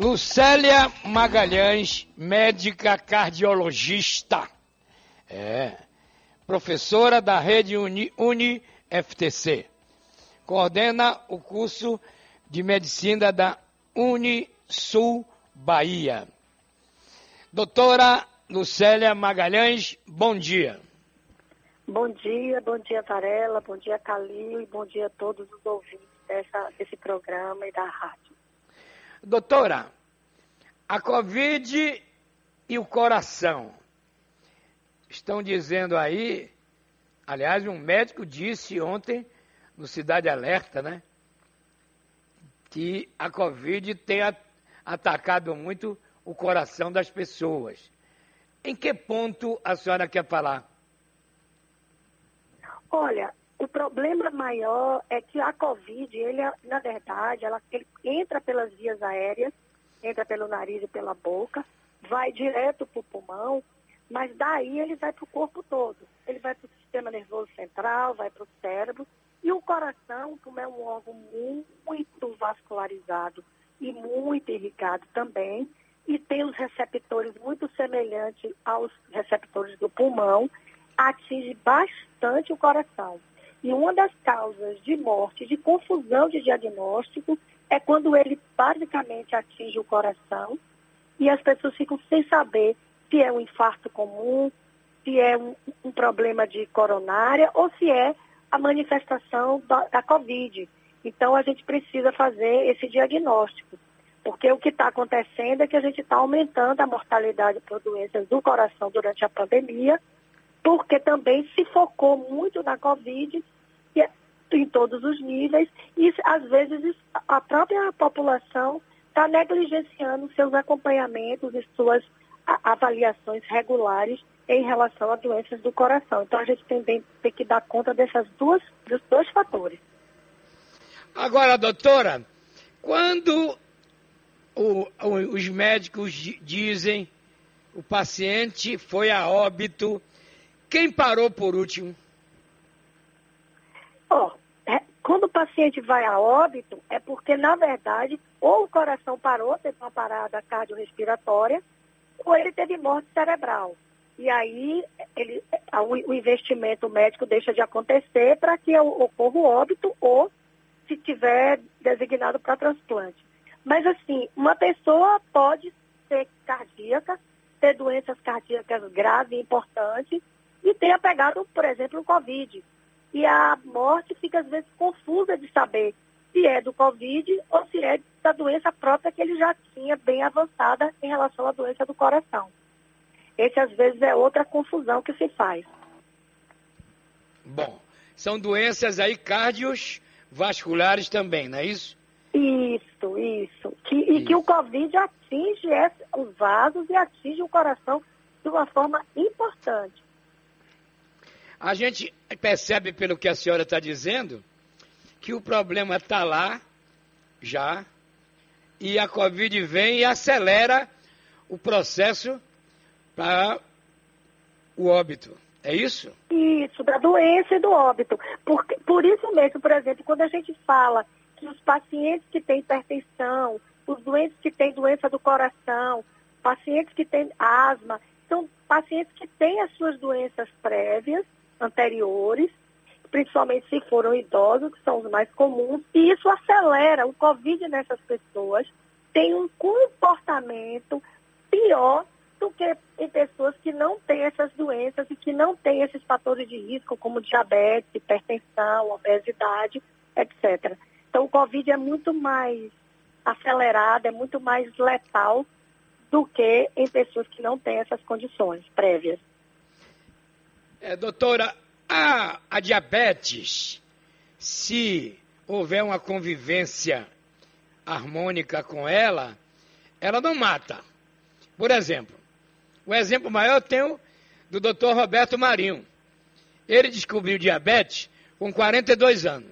Lucélia Magalhães, médica cardiologista. É. Professora da rede Uni, Uni. Coordena o curso de medicina da Unisul Bahia. Doutora Lucélia Magalhães, bom dia. Bom dia, bom dia Varela, bom dia Calil e bom dia a todos os ouvintes dessa, desse programa e da rádio. Doutora, a Covid e o coração estão dizendo aí, aliás, um médico disse ontem no Cidade Alerta, né? Que a Covid tem atacado muito o coração das pessoas. Em que ponto a senhora quer falar? Olha, problema maior é que a Covid, ele, na verdade, ela, ele entra pelas vias aéreas, entra pelo nariz e pela boca, vai direto para o pulmão, mas daí ele vai para o corpo todo. Ele vai para o sistema nervoso central, vai para o cérebro, e o coração, como é um órgão muito vascularizado e muito irrigado também, e tem os receptores muito semelhantes aos receptores do pulmão, atinge bastante o coração. E uma das causas de morte, de confusão de diagnóstico, é quando ele basicamente atinge o coração e as pessoas ficam sem saber se é um infarto comum, se é um, um problema de coronária ou se é a manifestação da, da Covid. Então a gente precisa fazer esse diagnóstico, porque o que está acontecendo é que a gente está aumentando a mortalidade por doenças do coração durante a pandemia porque também se focou muito na Covid é em todos os níveis e às vezes a própria população está negligenciando seus acompanhamentos e suas avaliações regulares em relação a doenças do coração. Então a gente tem, que dar conta dessas duas, dos dois fatores. Agora, doutora, quando o, os médicos dizem o paciente foi a óbito quem parou por último? Oh, é, quando o paciente vai a óbito, é porque, na verdade, ou o coração parou, teve uma parada cardiorrespiratória, ou ele teve morte cerebral. E aí ele, o investimento médico deixa de acontecer para que ocorra o óbito ou se tiver designado para transplante. Mas assim, uma pessoa pode ser cardíaca, ter doenças cardíacas graves e importantes, e tenha pegado, por exemplo, o Covid. E a morte fica, às vezes, confusa de saber se é do Covid ou se é da doença própria que ele já tinha bem avançada em relação à doença do coração. Esse, às vezes, é outra confusão que se faz. Bom, são doenças aí cardiovasculares também, não é isso? Isso, isso. Que, isso. E que o Covid atinge os vasos e atinge o coração de uma forma importante. A gente percebe pelo que a senhora está dizendo que o problema está lá já e a Covid vem e acelera o processo para o óbito. É isso? Isso, da doença e do óbito. Por, por isso mesmo, por exemplo, quando a gente fala que os pacientes que têm hipertensão, os doentes que têm doença do coração, pacientes que têm asma, são pacientes que têm as suas doenças prévias anteriores, principalmente se foram idosos, que são os mais comuns, e isso acelera o Covid nessas pessoas, tem um comportamento pior do que em pessoas que não têm essas doenças e que não têm esses fatores de risco, como diabetes, hipertensão, obesidade, etc. Então, o Covid é muito mais acelerado, é muito mais letal do que em pessoas que não têm essas condições prévias. É, doutora, a, a diabetes, se houver uma convivência harmônica com ela, ela não mata. Por exemplo, o exemplo maior eu tenho do doutor Roberto Marinho. Ele descobriu diabetes com 42 anos.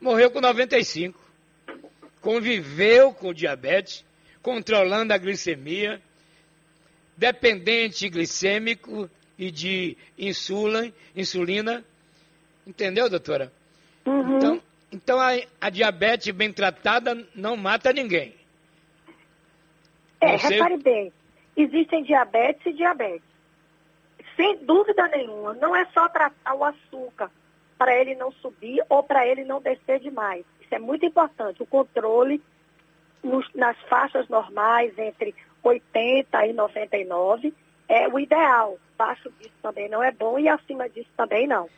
Morreu com 95. Conviveu com diabetes, controlando a glicemia, dependente glicêmico, e de insulina, insulina. Entendeu, doutora? Uhum. Então, então a, a, diabetes bem tratada não mata ninguém. É, repare bem, existem diabetes e diabetes. Sem dúvida nenhuma, não é só tratar o açúcar para ele não subir ou para ele não descer demais. Isso é muito importante. O controle nos, nas faixas normais, entre 80 e 99, é o ideal. Abaixo disso também não é bom e acima disso também não.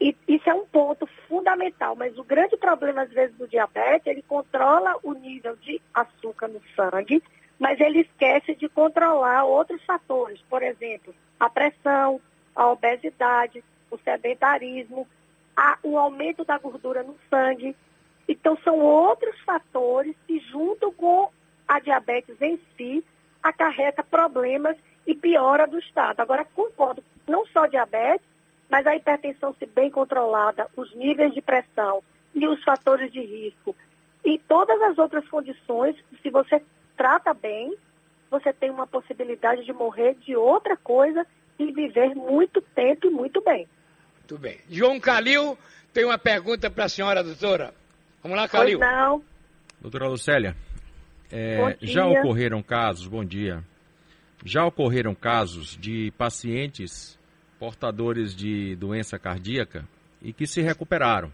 E isso é um ponto fundamental, mas o grande problema, às vezes, do diabetes, ele controla o nível de açúcar no sangue, mas ele esquece de controlar outros fatores, por exemplo, a pressão, a obesidade, o sedentarismo, a, o aumento da gordura no sangue. Então, são outros fatores que, junto com a diabetes em si, acarreta problemas e piora do estado. Agora, concordo, não só diabetes, mas a hipertensão, se bem controlada, os níveis de pressão e os fatores de risco e todas as outras condições, se você trata bem, você tem uma possibilidade de morrer de outra coisa e viver muito tempo e muito bem. Muito bem. João Calil tem uma pergunta para a senhora, doutora. Vamos lá, Calil. Pois não. Doutora Lucélia, é, já ocorreram casos, bom dia, já ocorreram casos de pacientes portadores de doença cardíaca e que se recuperaram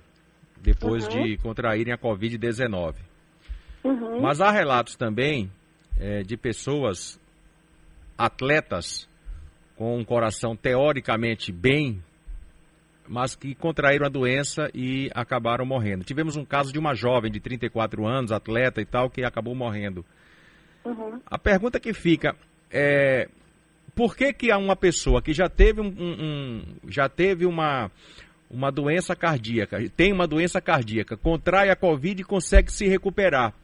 depois uhum. de contraírem a Covid-19. Uhum. Mas há relatos também é, de pessoas, atletas, com um coração teoricamente bem, mas que contraíram a doença e acabaram morrendo. Tivemos um caso de uma jovem de 34 anos, atleta e tal, que acabou morrendo. Uhum. A pergunta que fica é por que, que uma pessoa que já teve, um, um, já teve uma, uma doença cardíaca, tem uma doença cardíaca, contrai a Covid e consegue se recuperar,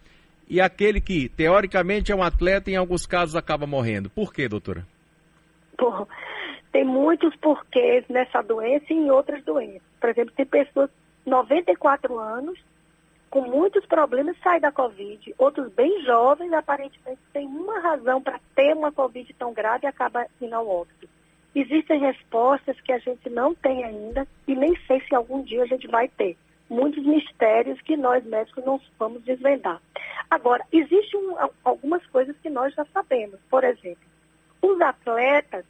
e aquele que, teoricamente, é um atleta, em alguns casos acaba morrendo. Por quê, doutora? Bom, tem muitos porquês nessa doença e em outras doenças. Por exemplo, tem pessoas 94 anos com muitos problemas saem da Covid. Outros bem jovens, aparentemente, têm uma razão para ter uma Covid tão grave e acaba indo ao óbito. Existem respostas que a gente não tem ainda e nem sei se algum dia a gente vai ter. Muitos mistérios que nós médicos não vamos desvendar. Agora, existem um, algumas coisas que nós já sabemos. Por exemplo, os atletas,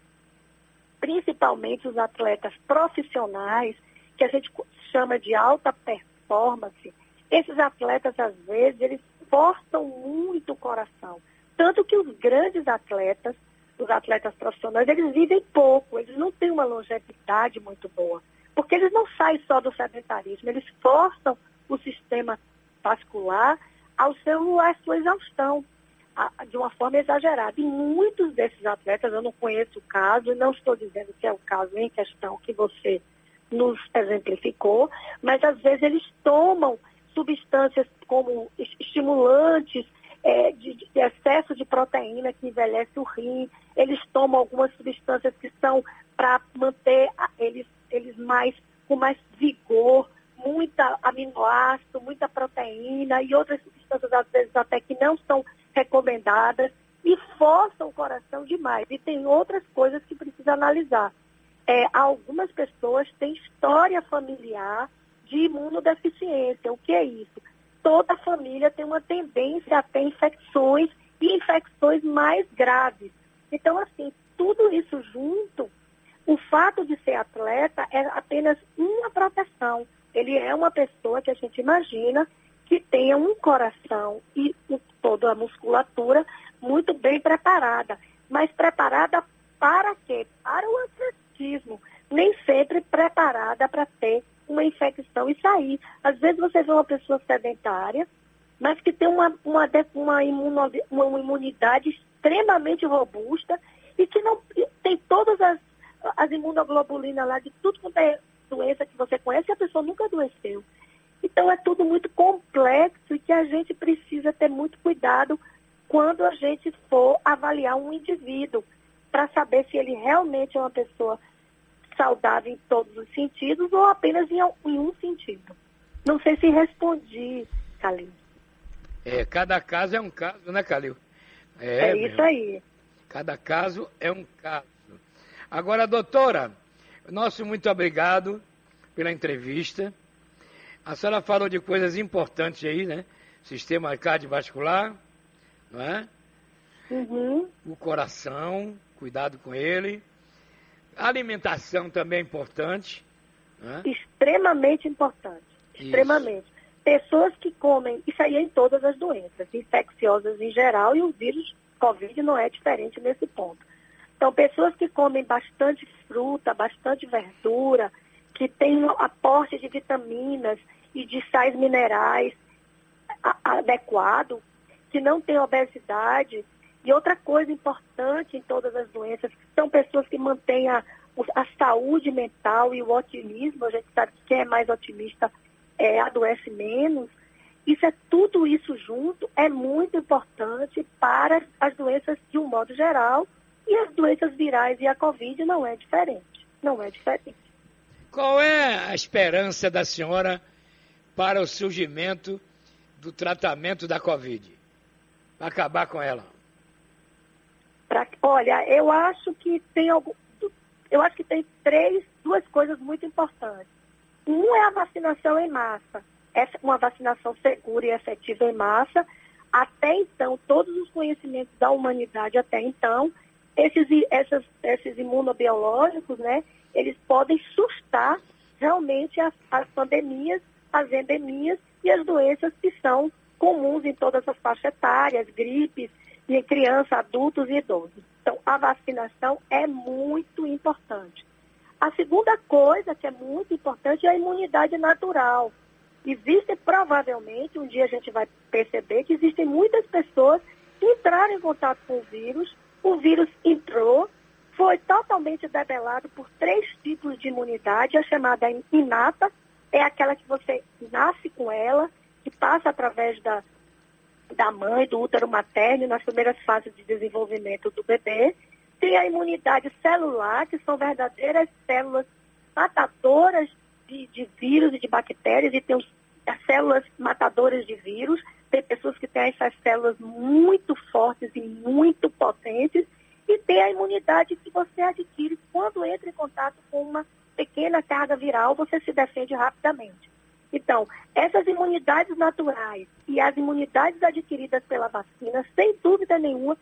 principalmente os atletas profissionais, que a gente chama de alta performance, esses atletas, às vezes, eles forçam muito o coração. Tanto que os grandes atletas, os atletas profissionais, eles vivem pouco, eles não têm uma longevidade muito boa. Porque eles não saem só do sedentarismo, eles forçam o sistema vascular ao seu, à sua exaustão, a, de uma forma exagerada. E muitos desses atletas, eu não conheço o caso, não estou dizendo que é o caso em questão que você nos exemplificou, mas às vezes eles tomam substâncias como estimulantes, é, de, de, excesso de proteína que envelhece o rim, eles tomam algumas substâncias que são para manter eles, eles mais com mais vigor, muita aminoácido, muita proteína e outras substâncias às vezes até que não são recomendadas e forçam o coração demais. E tem outras coisas que precisa analisar. É, algumas pessoas têm história familiar de imunodeficiência. O que é isso? Toda família tem uma tendência a ter infecções e infecções mais graves. Então, assim, tudo isso junto, o fato de ser atleta é apenas uma proteção. Ele é uma pessoa que a gente imagina que tenha um coração e toda a musculatura muito bem preparada. Mas preparada para quê? Para o atletismo. Nem sempre preparada para ter uma infecção e sair. Às vezes você vê uma pessoa sedentária, mas que tem uma, uma, uma, imuno, uma imunidade extremamente robusta e que não tem todas as, as imunoglobulinas lá de tudo quanto é doença que você conhece e a pessoa nunca adoeceu. Então é tudo muito complexo e que a gente precisa ter muito cuidado quando a gente for avaliar um indivíduo para saber se ele realmente é uma pessoa saudável em todos os sentidos ou apenas em, em um sentido. Não sei se respondi, Calil. É, cada caso é um caso, né, Calil? É, é isso aí. Cada caso é um caso. Agora, doutora, nosso muito obrigado pela entrevista. A senhora falou de coisas importantes aí, né? Sistema cardiovascular, não é? Uhum. O coração, cuidado com ele. A alimentação também é importante. Né? Extremamente importante. Isso. Extremamente. Pessoas que comem, isso aí é em todas as doenças, infecciosas em geral, e o vírus Covid não é diferente nesse ponto. Então, pessoas que comem bastante fruta, bastante verdura, que têm aporte de vitaminas e de sais minerais adequado, que não têm obesidade. E outra coisa importante em todas as doenças, são pessoas que mantêm a, a saúde mental e o otimismo. A gente sabe que quem é mais otimista é, adoece menos. Isso é tudo isso junto é muito importante para as doenças de um modo geral e as doenças virais e a Covid não é diferente. Não é diferente. Qual é a esperança da senhora para o surgimento do tratamento da Covid? Para acabar com ela? Pra, olha, eu acho que tem algum, eu acho que tem três, duas coisas muito importantes. Um é a vacinação em massa. Essa, uma vacinação segura e efetiva em massa. Até então, todos os conhecimentos da humanidade até então, esses, essas, esses imunobiológicos, né, eles podem sustar realmente as, as pandemias, as endemias e as doenças que são comuns em todas as faixas etárias, gripes, em crianças, adultos e idosos. Então, a vacinação é muito importante. A segunda coisa que é muito importante é a imunidade natural. Existe provavelmente, um dia a gente vai perceber que existem muitas pessoas que entraram em contato com o vírus, o vírus entrou, foi totalmente debelado por três tipos de imunidade, a chamada inata, é aquela que você nasce com ela, que passa através da, da mãe, do útero materno, nas primeiras fases de desenvolvimento do bebê. Tem a imunidade celular, que são verdadeiras células matadoras de, de vírus e de bactérias, e tem os, as células matadoras de vírus. Tem pessoas que têm essas células muito fortes e muito potentes. E tem a imunidade que você adquire quando entra em contato com uma pequena carga viral, você se defende rapidamente. Então, essas imunidades naturais e as imunidades adquiridas pela vacina, sem dúvida nenhuma,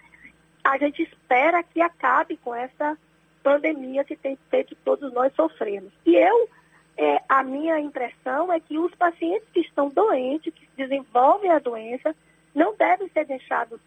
a gente espera que acabe com essa pandemia que tem feito todos nós sofrermos. E eu, é, a minha impressão é que os pacientes que estão doentes, que desenvolvem a doença, não devem ser deixados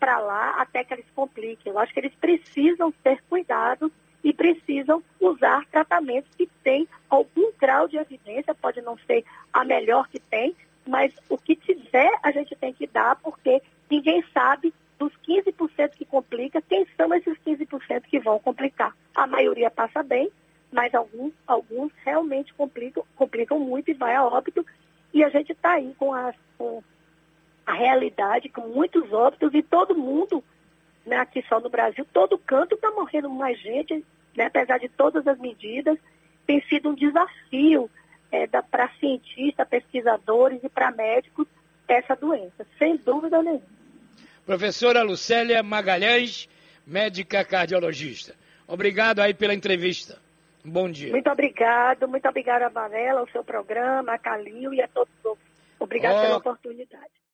para lá até que eles compliquem. Eu acho que eles precisam ser cuidados e precisam usar tratamentos que têm algum grau de evidência, pode não ser a melhor que tem, mas o que tiver a gente tem que dar, porque ninguém sabe dos 15% que complica, quem são esses 15% que vão complicar. A maioria passa bem, mas alguns, alguns realmente complicam, complicam muito e vai a óbito. E a gente está aí com a, com a realidade, com muitos óbitos e todo mundo né, aqui só no Brasil, todo canto está morrendo mais gente, né, apesar de todas as medidas, tem sido um desafio é, para cientistas, pesquisadores e para médicos essa doença, sem dúvida nenhuma. Professora Lucélia Magalhães, médica cardiologista. Obrigado aí pela entrevista. Bom dia. Muito obrigado, muito obrigada, Varela, ao seu programa, a Calil e a todos. Obrigado oh. pela oportunidade.